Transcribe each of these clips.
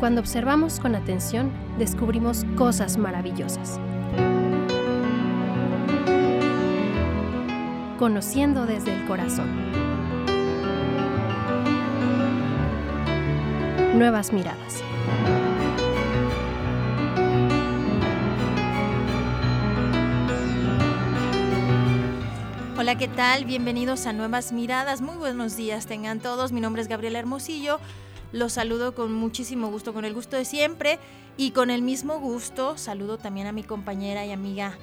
Cuando observamos con atención, descubrimos cosas maravillosas. Conociendo desde el corazón. Nuevas miradas. Hola, ¿qué tal? Bienvenidos a Nuevas Miradas. Muy buenos días tengan todos. Mi nombre es Gabriela Hermosillo. Los saludo con muchísimo gusto, con el gusto de siempre y con el mismo gusto saludo también a mi compañera y amiga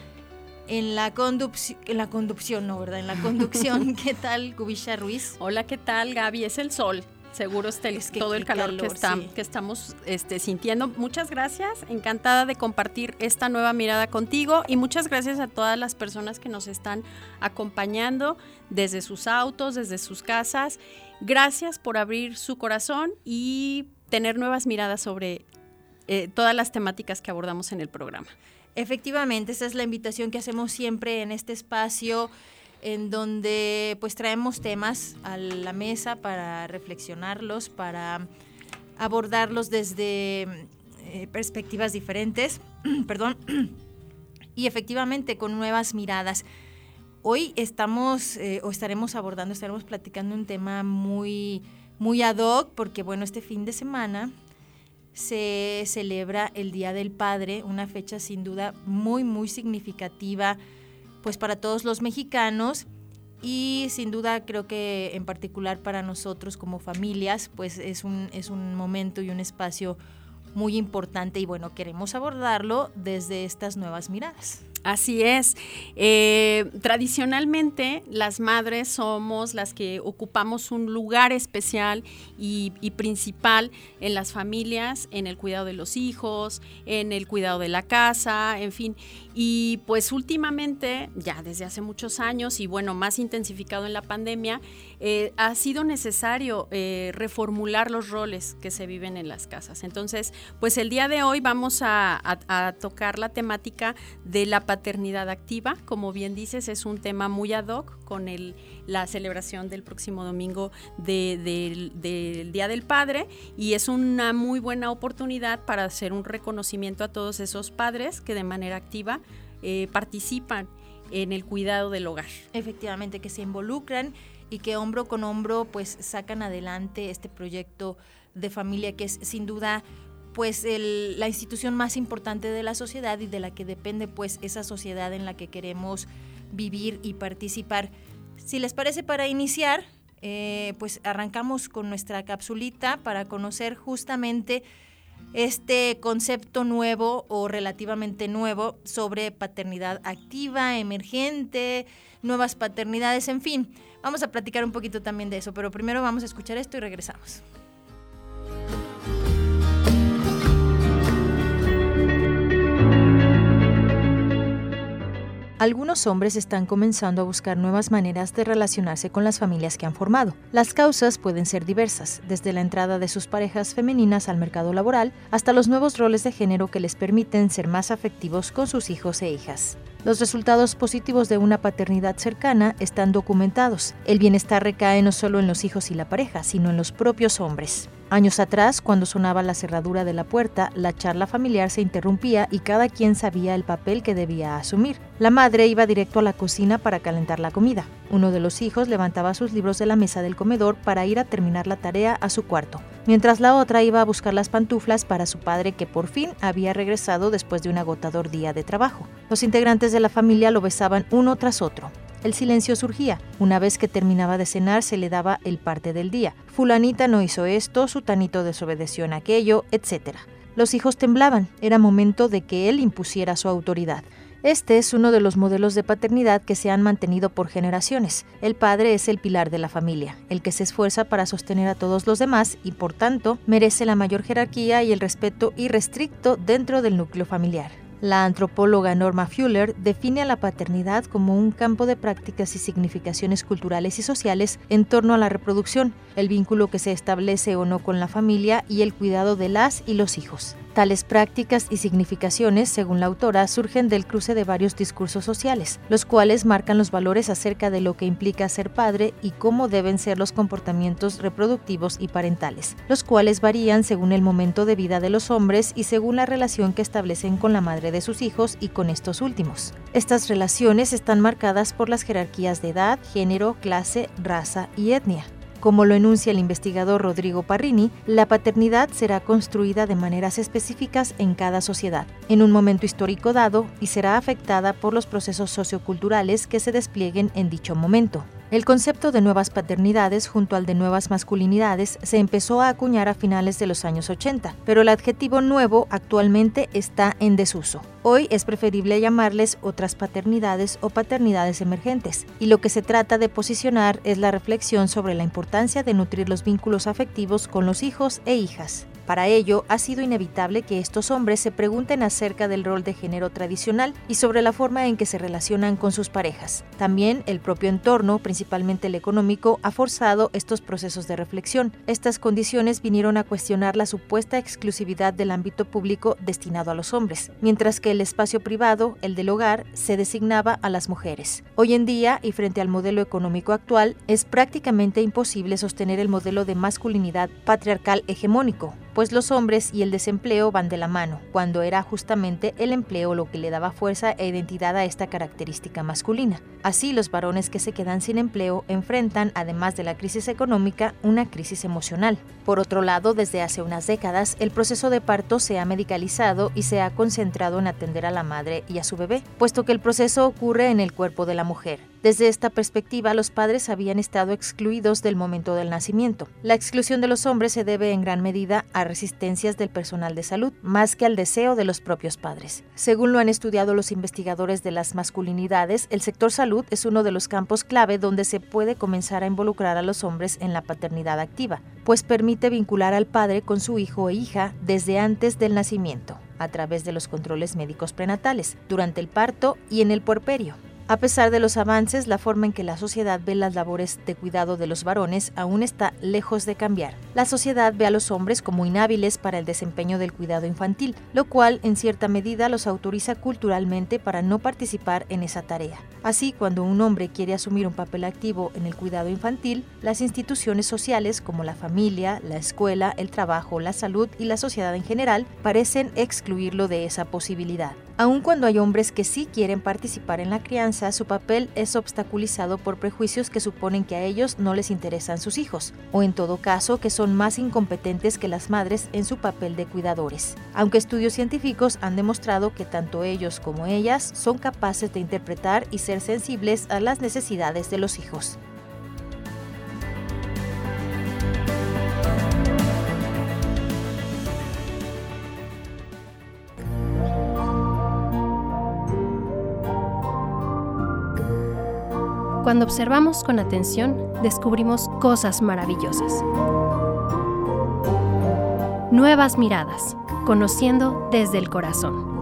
en la conducción, en la conducción, no, ¿verdad? En la conducción, ¿qué tal, Cubisha Ruiz? Hola, ¿qué tal, Gaby? Es el sol. Seguro está el, todo el calor, que, está, que, estamos este, sintiendo. Muchas gracias, encantada de compartir esta nueva mirada contigo y muchas gracias a todas las personas que nos están acompañando desde sus autos, desde sus casas Gracias por abrir su corazón y tener nuevas miradas sobre eh, todas las temáticas que abordamos en el programa. Efectivamente, esa es la invitación que hacemos siempre en este espacio en donde pues traemos temas a la mesa para reflexionarlos, para abordarlos desde eh, perspectivas diferentes, perdón, y efectivamente con nuevas miradas. Hoy estamos eh, o estaremos abordando, estaremos platicando un tema muy, muy ad hoc, porque bueno, este fin de semana se celebra el Día del Padre, una fecha sin duda muy, muy significativa pues para todos los mexicanos y sin duda creo que en particular para nosotros como familias pues es un, es un momento y un espacio muy importante y bueno, queremos abordarlo desde estas nuevas miradas. Así es. Eh, tradicionalmente las madres somos las que ocupamos un lugar especial y, principal en las familias, en el cuidado de los hijos, en el cuidado de la casa, en fin. Y pues últimamente, ya desde hace muchos años y bueno, más intensificado en la pandemia, eh, ha sido necesario eh, reformular los roles que se viven en las casas. Entonces, pues el día de hoy vamos a, tocar la temática de la paternidad activa. Como bien dices, es un tema muy ad hoc con el, la celebración del próximo domingo del Día del Padre y es una muy buena oportunidad para hacer un reconocimiento a todos esos padres que de manera activa eh, participan en el cuidado del hogar. Efectivamente, que se involucran y que hombro con hombro pues sacan adelante este proyecto de familia que es sin duda pues la institución más importante de la sociedad y de la que depende pues esa sociedad en la que queremos vivir y participar. Si les parece para iniciar, eh, pues arrancamos con nuestra capsulita para conocer justamente este concepto nuevo o relativamente nuevo sobre paternidad activa, emergente, nuevas paternidades, en fin. Vamos a platicar un poquito también de eso, pero primero vamos a escuchar esto y regresamos. Algunos hombres están comenzando a buscar nuevas maneras de relacionarse con las familias que han formado. Las causas pueden ser diversas, desde la entrada de sus parejas femeninas al mercado laboral hasta los nuevos roles de género que les permiten ser más afectivos con sus hijos e hijas. Los resultados positivos de una paternidad cercana están documentados. El bienestar recae no solo en los hijos y la pareja, sino en los propios hombres. Años atrás, cuando sonaba la cerradura de la puerta, la charla familiar se interrumpía y cada quien sabía el papel que debía asumir. La madre iba directo a la cocina para calentar la comida. Uno de los hijos levantaba sus libros de la mesa del comedor para ir a terminar la tarea a su cuarto, mientras la otra iba a buscar las pantuflas para su padre que por fin había regresado después de un agotador día de trabajo. Los integrantes de la familia lo besaban uno tras otro. El silencio surgía. Una vez que terminaba de cenar se le daba el parte del día. Fulanita no hizo esto, sutanito desobedeció en aquello, etc. Los hijos temblaban. Era momento de que él impusiera su autoridad. Este es uno de los modelos de paternidad que se han mantenido por generaciones. El padre es el pilar de la familia, el que se esfuerza para sostener a todos los demás y por tanto merece la mayor jerarquía y el respeto irrestricto dentro del núcleo familiar. La antropóloga Norma Fuller define a la paternidad como un campo de prácticas y significaciones culturales y sociales en torno a la reproducción, el vínculo que se establece o no con la familia y el cuidado de las y los hijos. Tales prácticas y significaciones, según la autora, surgen del cruce de varios discursos sociales, los cuales marcan los valores acerca de lo que implica ser padre y cómo deben ser los comportamientos reproductivos y parentales, los cuales varían según el momento de vida de los hombres y según la relación que establecen con la madre de sus hijos y con estos últimos. Estas relaciones están marcadas por las jerarquías de edad, género, clase, raza y etnia. Como lo enuncia el investigador Rodrigo Parrini, la paternidad será construida de maneras específicas en cada sociedad, en un momento histórico dado, y será afectada por los procesos socioculturales que se desplieguen en dicho momento. El concepto de nuevas paternidades junto al de nuevas masculinidades se empezó a acuñar a finales de los años 80, pero el adjetivo nuevo actualmente está en desuso. Hoy es preferible llamarles otras paternidades o paternidades emergentes, y lo que se trata de posicionar es la reflexión sobre la importancia de nutrir los vínculos afectivos con los hijos e hijas. Para ello, ha sido inevitable que estos hombres se pregunten acerca del rol de género tradicional y sobre la forma en que se relacionan con sus parejas. También el propio entorno, principalmente el económico, ha forzado estos procesos de reflexión. Estas condiciones vinieron a cuestionar la supuesta exclusividad del ámbito público destinado a los hombres, mientras que el espacio privado, el del hogar, se designaba a las mujeres. Hoy en día, y frente al modelo económico actual, es prácticamente imposible sostener el modelo de masculinidad patriarcal hegemónico, pues los hombres y el desempleo van de la mano, cuando era justamente el empleo lo que le daba fuerza e identidad a esta característica masculina. Así, los varones que se quedan sin empleo enfrentan, además de la crisis económica, una crisis emocional. Por otro lado, desde hace unas décadas, el proceso de parto se ha medicalizado y se ha concentrado en atender a la madre y a su bebé, puesto que el proceso ocurre en el cuerpo de la mujer. Desde esta perspectiva, los padres habían estado excluidos del momento del nacimiento. La exclusión de los hombres se debe en gran medida a resistencias del personal de salud, más que al deseo de los propios padres. Según lo han estudiado los investigadores de las masculinidades, el sector salud es uno de los campos clave donde se puede comenzar a involucrar a los hombres en la paternidad activa, pues permite vincular al padre con su hijo o hija desde antes del nacimiento, a través de los controles médicos prenatales, durante el parto y en el puerperio. A pesar de los avances, la forma en que la sociedad ve las labores de cuidado de los varones aún está lejos de cambiar. La sociedad ve a los hombres como inhábiles para el desempeño del cuidado infantil, lo cual en cierta medida los autoriza culturalmente para no participar en esa tarea. Así, cuando un hombre quiere asumir un papel activo en el cuidado infantil, las instituciones sociales como la familia, la escuela, el trabajo, la salud y la sociedad en general parecen excluirlo de esa posibilidad. Aun cuando hay hombres que sí quieren participar en la crianza, su papel es obstaculizado por prejuicios que suponen que a ellos no les interesan sus hijos, o en todo caso que son más incompetentes que las madres en su papel de cuidadores. Aunque estudios científicos han demostrado que tanto ellos como ellas son capaces de interpretar y ser sensibles a las necesidades de los hijos. Cuando observamos con atención, descubrimos cosas maravillosas. Nuevas miradas, conociendo desde el corazón.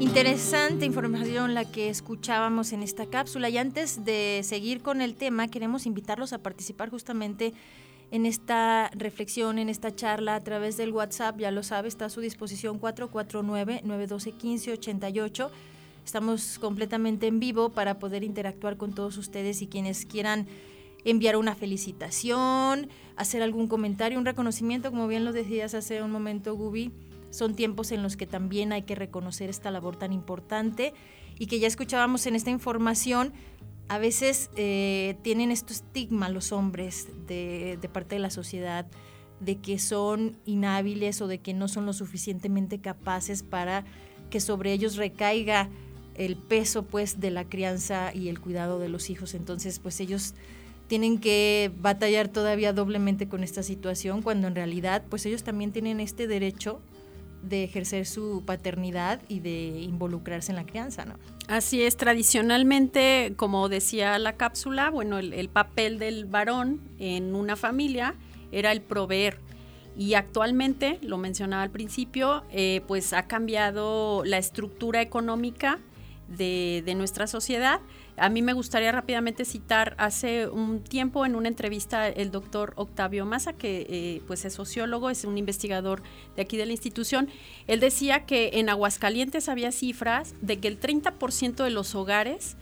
Interesante información la que escuchábamos en esta cápsula y antes de seguir con el tema queremos invitarlos a participar justamente en esta reflexión, en esta charla a través del WhatsApp, ya lo sabe, está a su disposición 449-912-1588. Estamos completamente en vivo para poder interactuar con todos ustedes y quienes quieran enviar una felicitación, hacer algún comentario, un reconocimiento, como bien lo decías hace un momento, Gubi. Son tiempos en los que también hay que reconocer esta labor tan importante y que ya escuchábamos en esta información, a veces eh, tienen este estigma los hombres de, parte de la sociedad de que son inhábiles o de que no son lo suficientemente capaces para que sobre ellos recaiga el peso pues de la crianza y el cuidado de los hijos. Entonces pues ellos tienen que batallar todavía doblemente con esta situación cuando en realidad pues ellos también tienen este derecho de ejercer su paternidad y de involucrarse en la crianza, ¿no? Así es, tradicionalmente, como decía la cápsula, bueno, el, papel del varón en una familia era el proveer. Y actualmente, lo mencionaba al principio, eh, pues ha cambiado la estructura económica de, nuestra sociedad. A mí me gustaría rápidamente citar hace un tiempo en una entrevista el doctor Octavio Maza, que eh, pues es sociólogo, es un investigador de aquí de la institución. Él decía que en Aguascalientes había cifras de que el 30% de los hogares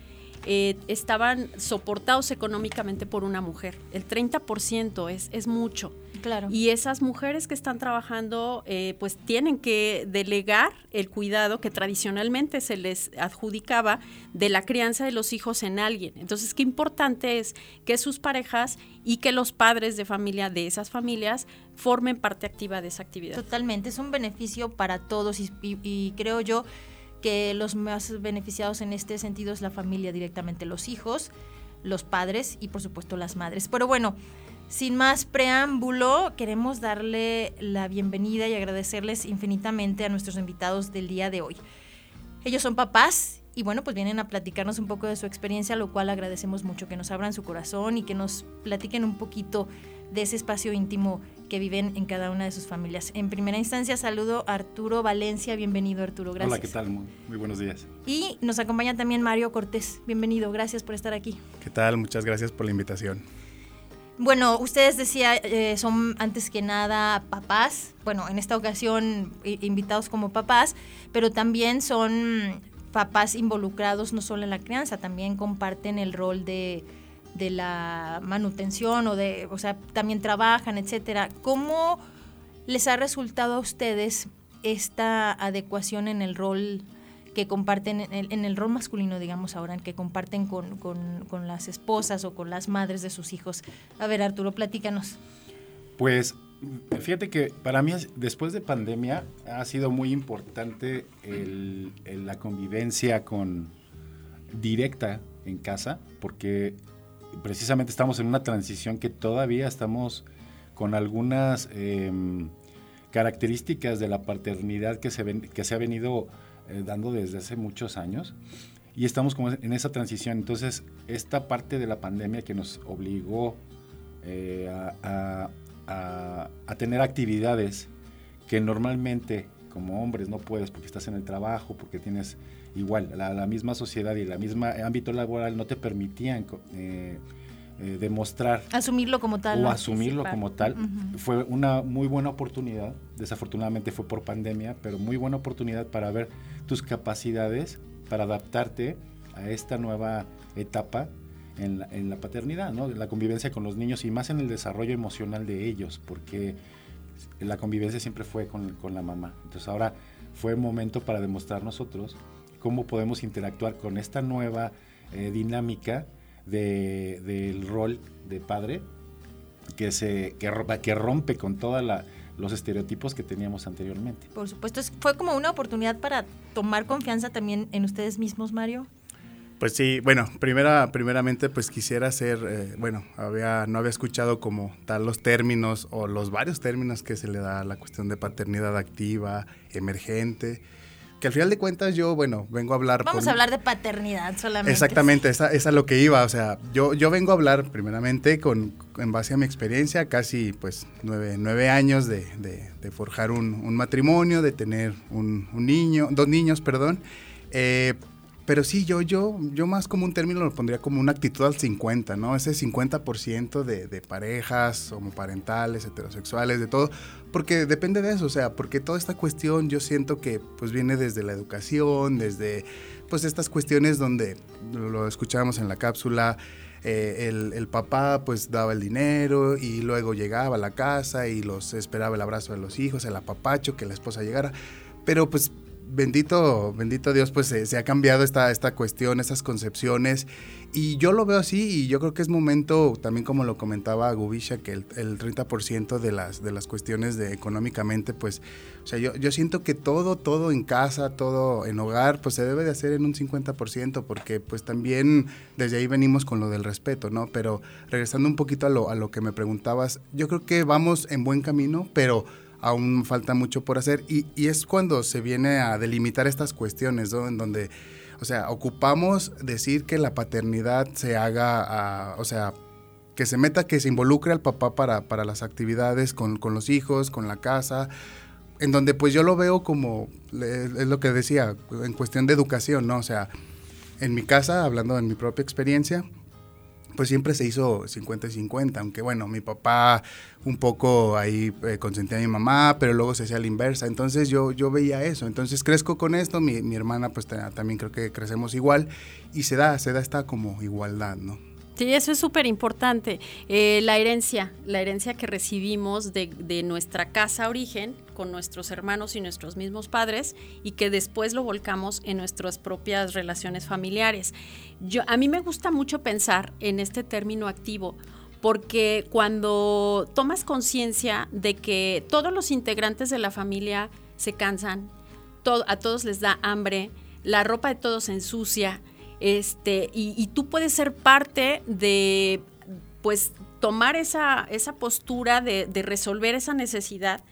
eh, estaban soportados económicamente por una mujer. El 30% es, es mucho. Claro. Y esas mujeres que están trabajando, eh, pues tienen que delegar el cuidado que tradicionalmente se les adjudicaba de la crianza de los hijos en alguien. Entonces, qué importante es que sus parejas y que los padres de familia de esas familias formen parte activa de esa actividad. Totalmente, es un beneficio para todos y creo yo que los más beneficiados en este sentido es la familia directamente, los hijos, los padres y por supuesto las madres. Pero bueno, sin más preámbulo, queremos darle la bienvenida y agradecerles infinitamente a nuestros invitados del día de hoy. Ellos son papás y bueno, pues vienen a platicarnos un poco de su experiencia, lo cual agradecemos mucho que nos abran su corazón y que nos platiquen un poquito de ese espacio íntimo que viven en cada una de sus familias. En primera instancia saludo a Arturo Valencia, bienvenido Arturo, gracias. Hola, ¿qué tal? Muy, buenos días. Y nos acompaña también Mario Cortés, bienvenido, gracias por estar aquí. ¿Qué tal? Muchas gracias por la invitación. Bueno, ustedes decía, eh, son antes que nada papás, bueno, en esta ocasión invitados como papás, pero también son papás involucrados no solo en la crianza, también comparten el rol de de la manutención o de, o sea, también trabajan, etcétera. ¿Cómo les ha resultado a ustedes esta adecuación en el rol que comparten, en el, rol masculino, digamos ahora, que comparten con, con, las esposas o con las madres de sus hijos? A ver, Arturo, platícanos. Pues fíjate que para mí después de pandemia ha sido muy importante la convivencia con directa en casa, porque precisamente estamos en una transición que todavía estamos con algunas em, características de la paternidad que se, que se ha venido eh, dando desde hace muchos años y estamos como en esa transición. Entonces, esta parte de la pandemia que nos obligó eh, a, tener actividades que normalmente como hombres no puedes porque estás en el trabajo, porque tienes igual, la, misma sociedad y el mismo ámbito laboral no te permitían eh, eh, demostrar. Asumirlo como tal. O asumirlo como tal. Fue una muy buena oportunidad, desafortunadamente fue por pandemia, pero muy buena oportunidad para ver tus capacidades, para adaptarte a esta nueva etapa en la, en la paternidad, ¿no? la convivencia con los niños y más en el desarrollo emocional de ellos, porque la convivencia siempre fue con, con la mamá. Entonces ahora fue momento para demostrar nosotros cómo podemos interactuar con esta nueva eh, dinámica de, del rol de padre que, se, que, que rompe con todos los estereotipos que teníamos anteriormente. Por supuesto, fue como una oportunidad para tomar confianza también en ustedes mismos, Mario. Pues sí, bueno, primera, primeramente pues quisiera hacer, eh, bueno, había, no había escuchado como tal los términos o los varios términos que se le da a la cuestión de paternidad activa, emergente, que al final de cuentas yo, bueno, vengo a hablar... Vamos a hablar de paternidad solamente. Exactamente, esa, es a lo que iba, o sea, yo, yo vengo a hablar primeramente con, en base a mi experiencia, casi pues nueve, años de, forjar un, matrimonio, de tener un, niño, dos niños, perdón. Eh, pero sí, yo, yo, yo más como un término lo pondría como una actitud al 50, ¿no? Ese 50% de, de parejas homoparentales, heterosexuales, de todo, porque depende de eso, o sea, porque toda esta cuestión yo siento que pues viene desde la educación, desde pues estas cuestiones donde lo escuchábamos en la cápsula, eh, el, el, papá pues daba el dinero y luego llegaba a la casa y los esperaba el abrazo de los hijos, el apapacho, que la esposa llegara, pero pues bendito, bendito Dios, pues se, ha cambiado esta, esta cuestión, estas concepciones. Y yo lo veo así y yo creo que es momento, también como lo comentaba Gubisha, que el, 30% de las, de las cuestiones de económicamente, pues, o sea, yo, yo siento que todo, todo en casa, todo en hogar, pues se debe de hacer en un 50%, porque pues también desde ahí venimos con lo del respeto, ¿no? Pero regresando un poquito a lo, a lo que me preguntabas, yo creo que vamos en buen camino, pero aún falta mucho por hacer y, es cuando se viene a delimitar estas cuestiones, ¿no? En donde, o sea, ocupamos decir que la paternidad se haga, o sea, que se meta, que se involucre al papá para, para las actividades con, con, los hijos, con la casa, en donde pues yo lo veo como, es lo que decía, en cuestión de educación, ¿no? O sea, en mi casa, hablando en mi propia experiencia, pues siempre se hizo 50 y 50, aunque bueno, mi papá un poco ahí eh, consentía a mi mamá, pero luego se hacía la inversa, entonces yo, yo veía eso, entonces crezco con esto, mi, mi hermana pues también creo que crecemos igual y se da, se da esta como igualdad, ¿no? Sí, eso es súper importante. Eh, la herencia, la herencia que recibimos de, de, nuestra casa origen con nuestros hermanos y nuestros mismos padres y que después lo volcamos en nuestras propias relaciones familiares. Yo, a mí me gusta mucho pensar en este término activo porque cuando tomas conciencia de que todos los integrantes de la familia se cansan, a todos les da hambre, la ropa de todos se ensucia, este, y, tú puedes ser parte de, pues, tomar esa, esa postura de, resolver esa necesidad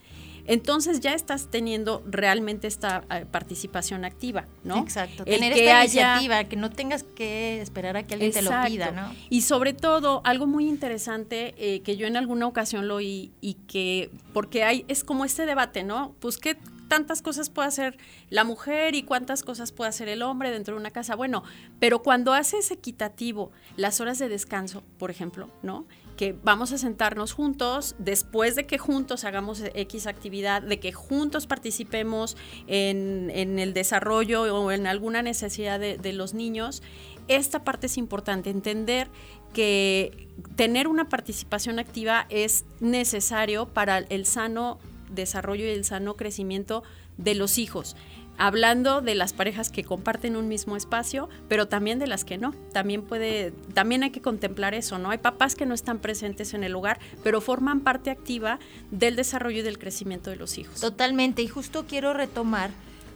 entonces ya estás teniendo realmente esta eh, participación activa, ¿no? Exacto. Tener esta iniciativa, que no tengas que esperar a que alguien te lo pida, ¿no? Y sobre todo, algo muy interesante eh, que yo en alguna ocasión lo oí y que, porque hay, es como este debate, ¿no? Pues qué tantas cosas puede hacer la mujer y cuántas cosas puede hacer el hombre dentro de una casa. Bueno, pero cuando haces equitativo las horas de descanso, por ejemplo, ¿no? Que vamos a sentarnos juntos, después de que juntos hagamos X actividad, de que juntos participemos en, el desarrollo o en alguna necesidad de los niños, esta parte es importante, entender que tener una participación activa es necesario para el sano desarrollo y el sano crecimiento de los hijos. Hablando de las parejas que comparten un mismo espacio, pero también de las que no. También puede, también hay que contemplar eso, ¿no? Hay papás que no están presentes en el hogar, pero forman parte activa del desarrollo y del crecimiento de los hijos. Totalmente. Y justo quiero retomar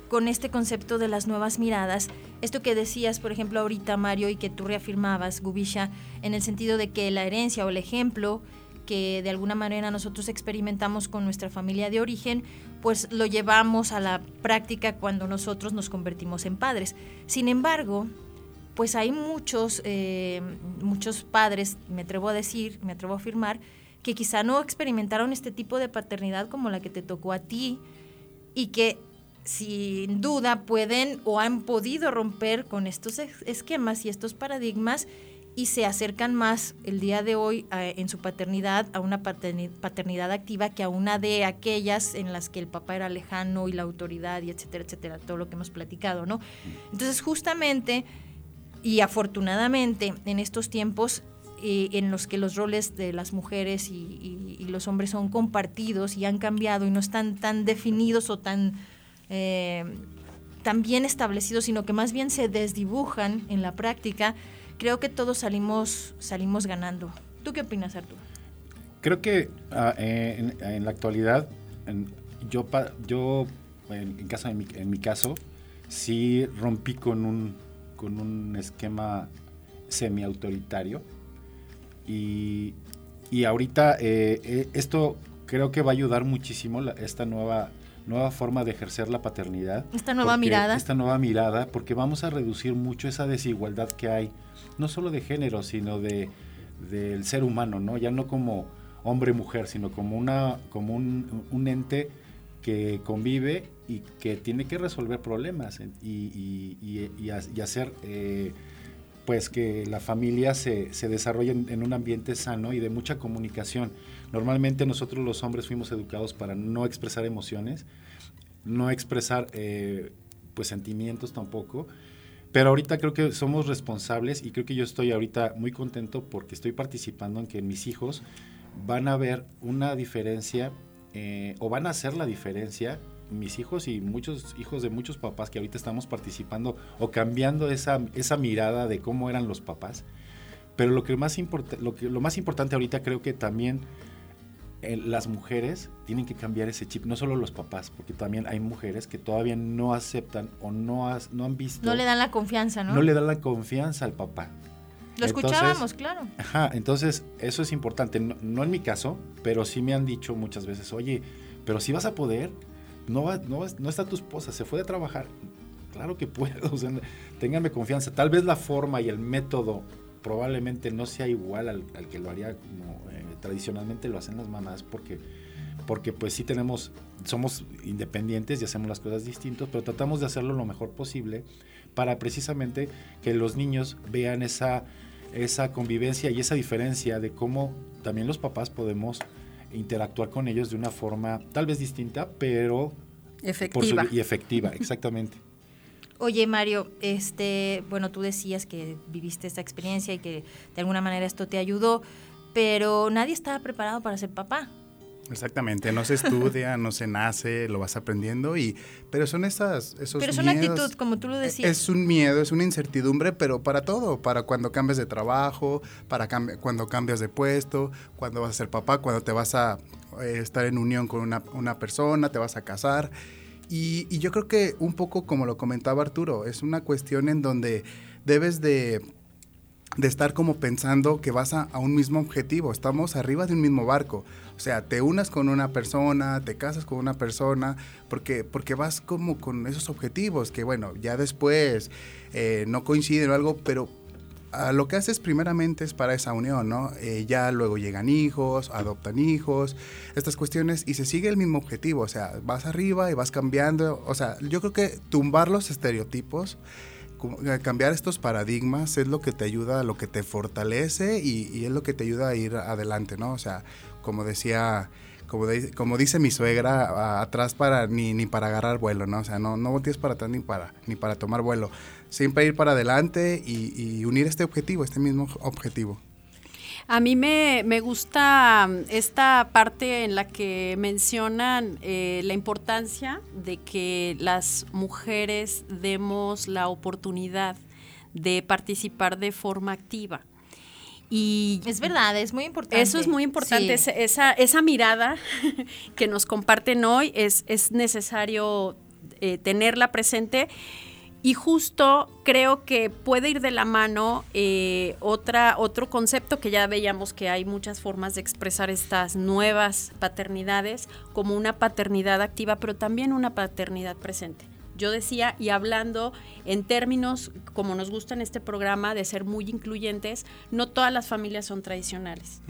con este concepto de las nuevas miradas, esto que decías, por ejemplo, ahorita, Mario, y que tú reafirmabas, Gubisha, en el sentido de que la herencia o el ejemplo que de alguna manera nosotros experimentamos con nuestra familia de origen, pues lo llevamos a la práctica cuando nosotros nos convertimos en padres. Sin embargo, pues hay muchos, eh, muchos padres, me atrevo a decir, me atrevo a afirmar, que quizá no experimentaron este tipo de paternidad como la que te tocó a ti y que sin duda pueden o han podido romper con estos esquemas y estos paradigmas y se acercan más el día de hoy en su paternidad a una paternidad activa que a una de aquellas en las que el papá era lejano y la autoridad y etcétera, etcétera, todo lo que hemos platicado, ¿no? Entonces justamente y afortunadamente en estos tiempos eh, en los que los roles de las mujeres y, los hombres son compartidos y han cambiado y no están tan definidos o tan, eh, tan bien establecidos, sino que más bien se desdibujan en la práctica, creo que todos salimos, salimos ganando. ¿Tú qué opinas, Arturo? Creo que ah, en, la actualidad, yo, yo en, caso, en, mi, en mi caso, sí rompí con un, con un esquema semi-autoritario. Y, y ahorita eh, eh, esto creo que va a ayudar muchísimo esta nueva nueva forma de ejercer la paternidad. Esta nueva mirada. Esta nueva mirada, porque vamos a reducir mucho esa desigualdad que hay, no solo de género, sino de del ser humano, ¿no? Ya no como hombre-mujer, sino como, una, como un, ente que convive y que tiene que resolver problemas y, y, hacer eh, pues que la familia se, se desarrolle en, un ambiente sano y de mucha comunicación. Normalmente nosotros los hombres fuimos educados para no expresar emociones, no expresar eh, pues sentimientos tampoco, pero ahorita creo que somos responsables y creo que yo estoy ahorita muy contento porque estoy participando en que mis hijos van a ver una diferencia eh, o van a hacer la diferencia mis hijos y muchos hijos de muchos papás que ahorita estamos participando o cambiando esa, esa mirada de cómo eran los papás. Pero lo que más lo que lo más importante ahorita creo que también las mujeres tienen que cambiar ese chip, no solo los papás, porque también hay mujeres que todavía no aceptan o no, no han visto. No le dan la confianza, ¿no? No le dan la confianza al papá. Lo escuchábamos, claro. Ajá, entonces eso es importante. No, en mi caso, pero sí me han dicho muchas veces, oye, pero si vas a poder, no, va, no, no está tu esposa, se fue de trabajar. Claro que puedo, o sea, ténganme confianza. Tal vez la forma y el método probablemente no sea igual al, que lo haría como eh, tradicionalmente lo hacen las mamás porque porque pues sí tenemos somos independientes y hacemos las cosas distintas pero tratamos de hacerlo lo mejor posible para precisamente que los niños vean esa, esa convivencia y esa diferencia de cómo también los papás podemos interactuar con ellos de una forma tal vez distinta, pero efectiva. y efectiva, exactamente. Oye, Mario, este, bueno, tú decías que viviste esta experiencia y que de alguna manera esto te ayudó, pero nadie estaba preparado para ser papá. Exactamente, no se estudia, no se nace, lo vas aprendiendo y pero son esas esos Pero es una actitud, como tú lo decías. Es un miedo, es una incertidumbre, pero para todo, para cuando cambias de trabajo, para cuando cambias de puesto, cuando vas a ser papá, cuando te vas a eh, estar en unión con una, una persona, te vas a casar. Y, yo creo que un poco como lo comentaba Arturo, es una cuestión en donde debes de de estar como pensando que vas a, a, un mismo objetivo, estamos arriba de un mismo barco. O sea, te unas con una persona, te casas con una persona, porque, porque vas como con esos objetivos que, bueno, ya después eh, no coinciden o algo, pero lo que haces primeramente es para esa unión, ¿no? Eh, ya luego llegan hijos, adoptan hijos, estas cuestiones, y se sigue el mismo objetivo, o sea, vas arriba y vas cambiando, o sea, yo creo que tumbar los estereotipos, eh, cambiar estos paradigmas es lo que te ayuda, lo que te fortalece y, es lo que te ayuda a ir adelante, ¿no? O sea, como decía, como, como dice mi suegra, atrás para ni, ni para agarrar vuelo, ¿no? O sea, no, no voltees para atrás ni para, ni para tomar vuelo. Siempre ir para adelante y, unir este objetivo, este mismo objetivo. A mí me, gusta um, esta parte en la que mencionan eh, la importancia de que las mujeres demos la oportunidad de participar de forma activa. Y es verdad, es muy importante. Eso es muy importante, esa, esa mirada que nos comparten hoy es, es necesario eh, tenerla presente. Y justo creo que puede ir de la mano eh, otra, otro concepto que ya veíamos que hay muchas formas de expresar estas nuevas paternidades, como una paternidad activa, pero también una paternidad presente. Yo decía, y hablando en términos, como nos gusta en este programa, de ser muy incluyentes, no todas las familias son tradicionales.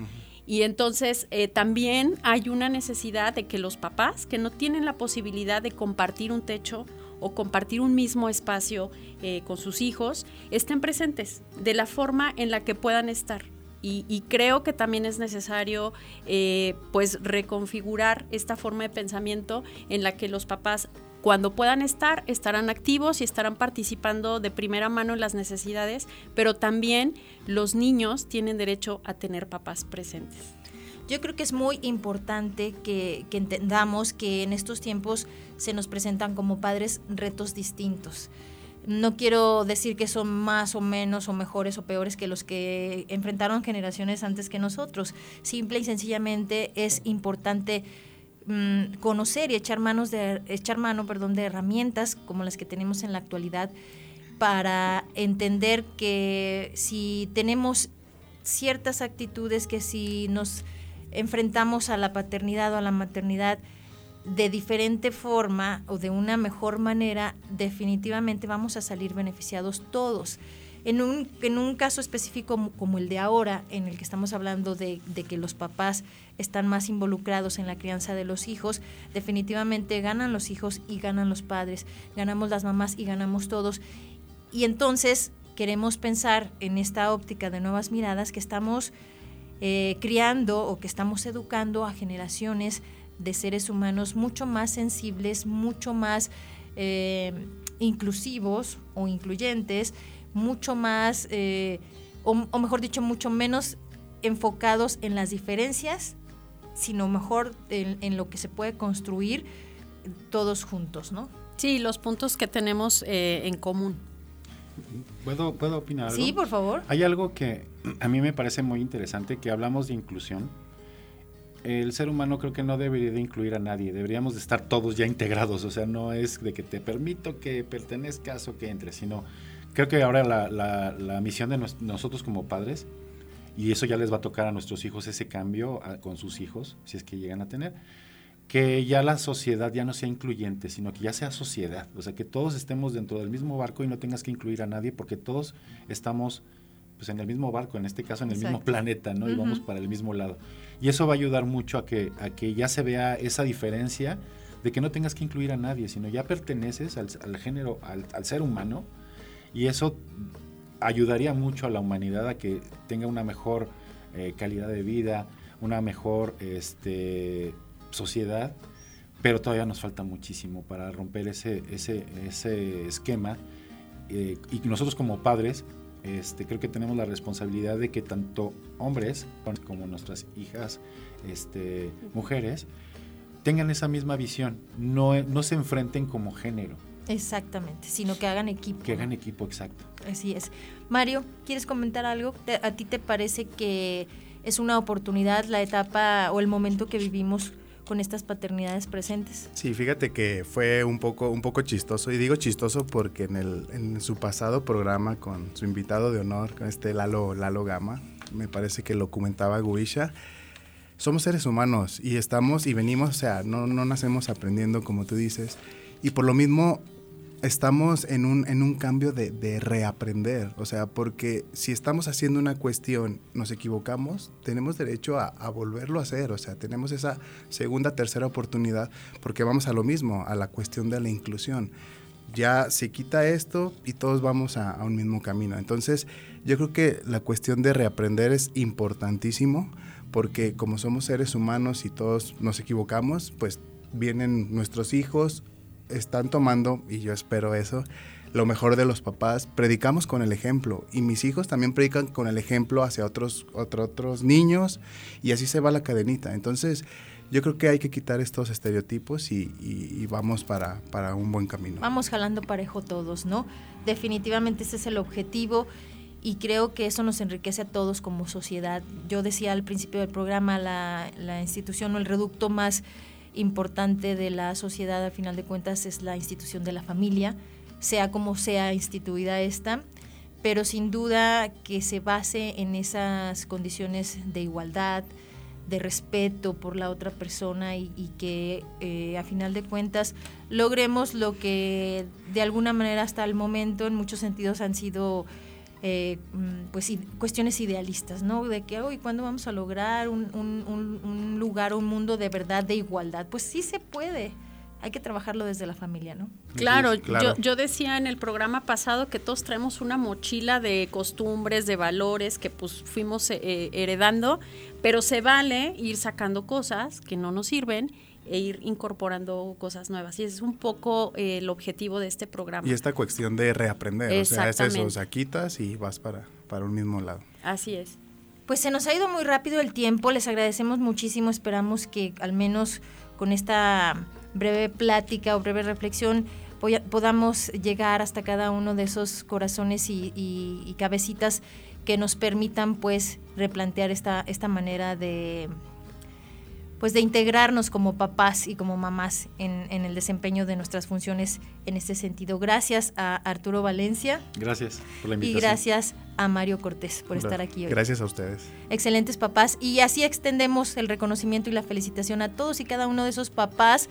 Y entonces eh, también hay una necesidad de que los papás que no tienen la posibilidad de compartir un techo o compartir un mismo espacio eh, con sus hijos, estén presentes de la forma en la que puedan estar. Y, creo que también es necesario eh, pues reconfigurar esta forma de pensamiento en la que los papás cuando puedan estar, estarán activos y estarán participando de primera mano en las necesidades, pero también los niños tienen derecho a tener papás presentes. Yo creo que es muy importante que, entendamos que en estos tiempos se nos presentan como padres retos distintos. No quiero decir que son más o menos o mejores o peores que los que enfrentaron generaciones antes que nosotros. Simple y sencillamente es importante Mm, conocer y echar manos de echar mano, perdón, de herramientas como las que tenemos en la actualidad para entender que si tenemos ciertas actitudes que si nos enfrentamos a la paternidad o a la maternidad de diferente forma o de una mejor manera, definitivamente vamos a salir beneficiados todos. En un, caso específico como el de ahora, en el que estamos hablando de, de que los papás están más involucrados en la crianza de los hijos, definitivamente ganan los hijos y ganan los padres, ganamos las mamás y ganamos todos. Y entonces queremos pensar en esta óptica de nuevas miradas que estamos eh, criando o que estamos educando a generaciones de seres humanos mucho más sensibles, mucho más eh, inclusivos o incluyentes, mucho más, eh, o, mejor dicho, mucho menos enfocados en las diferencias sino mejor en, lo que se puede construir todos juntos, ¿no? Sí, los puntos que tenemos eh, en común. ¿Puedo, ¿Puedo opinar algo? Sí, por favor. Hay algo que a mí me parece muy interesante, que hablamos de inclusión. El ser humano creo que no debería de incluir a nadie, deberíamos de estar todos ya integrados, o sea, no es de que te permito que pertenezcas o que entres, sino creo que ahora la, la misión de nosotros como padres y eso ya les va a tocar a nuestros hijos ese cambio con sus hijos, si es que llegan a tener, que ya la sociedad ya no sea incluyente, sino que ya sea sociedad, o sea, que todos estemos dentro del mismo barco y no tengas que incluir a nadie porque todos estamos pues en el mismo barco, en este caso en el mismo planeta, ¿no? Y vamos para el mismo lado. Y eso va a ayudar mucho a que, a que ya se vea esa diferencia de que no tengas que incluir a nadie, sino ya perteneces al, género, al, al ser humano, Y eso ayudaría mucho a la humanidad a que tenga una mejor eh, calidad de vida, una mejor este, sociedad, pero todavía nos falta muchísimo para romper ese, ese, ese esquema. Eh, y nosotros como padres, este, creo que tenemos la responsabilidad de que tanto hombres como nuestras hijas, este, mujeres, tengan esa misma visión, no, no se enfrenten como género. Exactamente, sino que hagan equipo. Que hagan equipo, exacto. Así es. Mario, ¿quieres comentar algo? ¿A ti te parece que es una oportunidad la etapa o el momento que vivimos con estas paternidades presentes? Sí, fíjate que fue un poco, un poco chistoso, y digo chistoso porque en, el, en su pasado programa con su invitado de honor, con este Lalo, Lalo Gama, me parece que lo comentaba Guisha, somos seres humanos y estamos y venimos, o sea, no, no nacemos aprendiendo como tú dices, y por lo mismo estamos en un, en un cambio de, reaprender, o sea, porque si estamos haciendo una cuestión, nos equivocamos, tenemos derecho a, volverlo a hacer, o sea, tenemos esa segunda, tercera oportunidad, porque vamos a lo mismo, a la cuestión de la inclusión. Ya se quita esto y todos vamos a, a un mismo camino. Entonces, yo creo que la cuestión de reaprender es importantísimo, porque como somos seres humanos y todos nos equivocamos, pues vienen nuestros hijos están tomando, y yo espero eso, lo mejor de los papás, predicamos con el ejemplo y mis hijos también predican con el ejemplo hacia otros, otros niños y así se va la cadenita. Entonces yo creo que hay que quitar estos estereotipos y, vamos para, para, un buen camino. Vamos jalando parejo todos, ¿no? Definitivamente ese es el objetivo y creo que eso nos enriquece a todos como sociedad. Yo decía al principio del programa, la, la institución o el reducto más importante de la sociedad, al final de cuentas, es la institución de la familia, sea como sea instituida esta, pero sin duda que se base en esas condiciones de igualdad, de respeto por la otra persona y, que eh, a final de cuentas logremos lo que de alguna manera hasta el momento en muchos sentidos han sido eh, mm, pues cuestiones idealistas, ¿no? De que hoy cuándo vamos a lograr un, un, lugar, un mundo de verdad, de igualdad. Pues sí se puede. Hay que trabajarlo desde la familia, ¿no? Claro, Yo, yo decía en el programa pasado que todos traemos una mochila de costumbres, de valores que pues fuimos eh, heredando, pero se vale ir sacando cosas que no nos sirven e ir incorporando cosas nuevas. Y ese es un poco eh, el objetivo de este programa. Y esta cuestión de reaprender, o sea, es eso, o sea, quitas y vas para, para un mismo lado. Así es. Pues se nos ha ido muy rápido el tiempo, les agradecemos muchísimo, esperamos que al menos con esta breve plática o breve reflexión podamos llegar hasta cada uno de esos corazones y, y cabecitas que nos permitan pues replantear esta, esta manera de pues de integrarnos como papás y como mamás en, el desempeño de nuestras funciones en este sentido. Gracias a Arturo Valencia. Gracias por la invitación. Y gracias a Mario Cortés por estar aquí hoy. Gracias a ustedes. Excelentes papás. Y así extendemos el reconocimiento y la felicitación a todos y cada uno de esos papás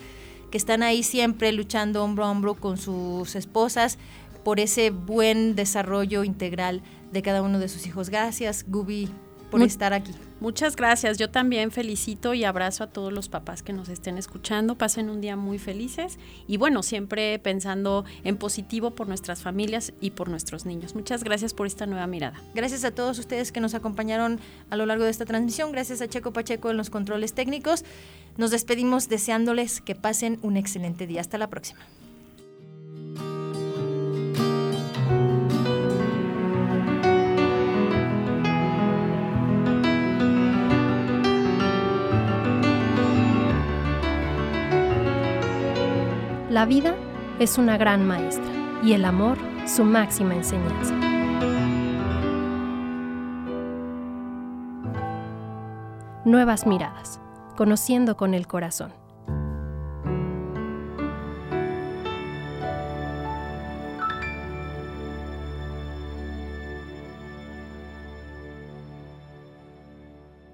que están ahí siempre luchando hombro a hombro con sus esposas por ese buen desarrollo integral de cada uno de sus hijos. Gracias, Gubi, por estar aquí. Muchas gracias. Yo también felicito y abrazo a todos los papás que nos estén escuchando. Pasen un día muy felices y bueno, siempre pensando en positivo por nuestras familias y por nuestros niños. Muchas gracias por esta nueva mirada. Gracias a todos ustedes que nos acompañaron a lo largo de esta transmisión. Gracias a Checo Pacheco en los controles técnicos. Nos despedimos deseándoles que pasen un excelente día. Hasta la próxima. La vida es una gran maestra y el amor su máxima enseñanza. Nuevas miradas, conociendo con el corazón.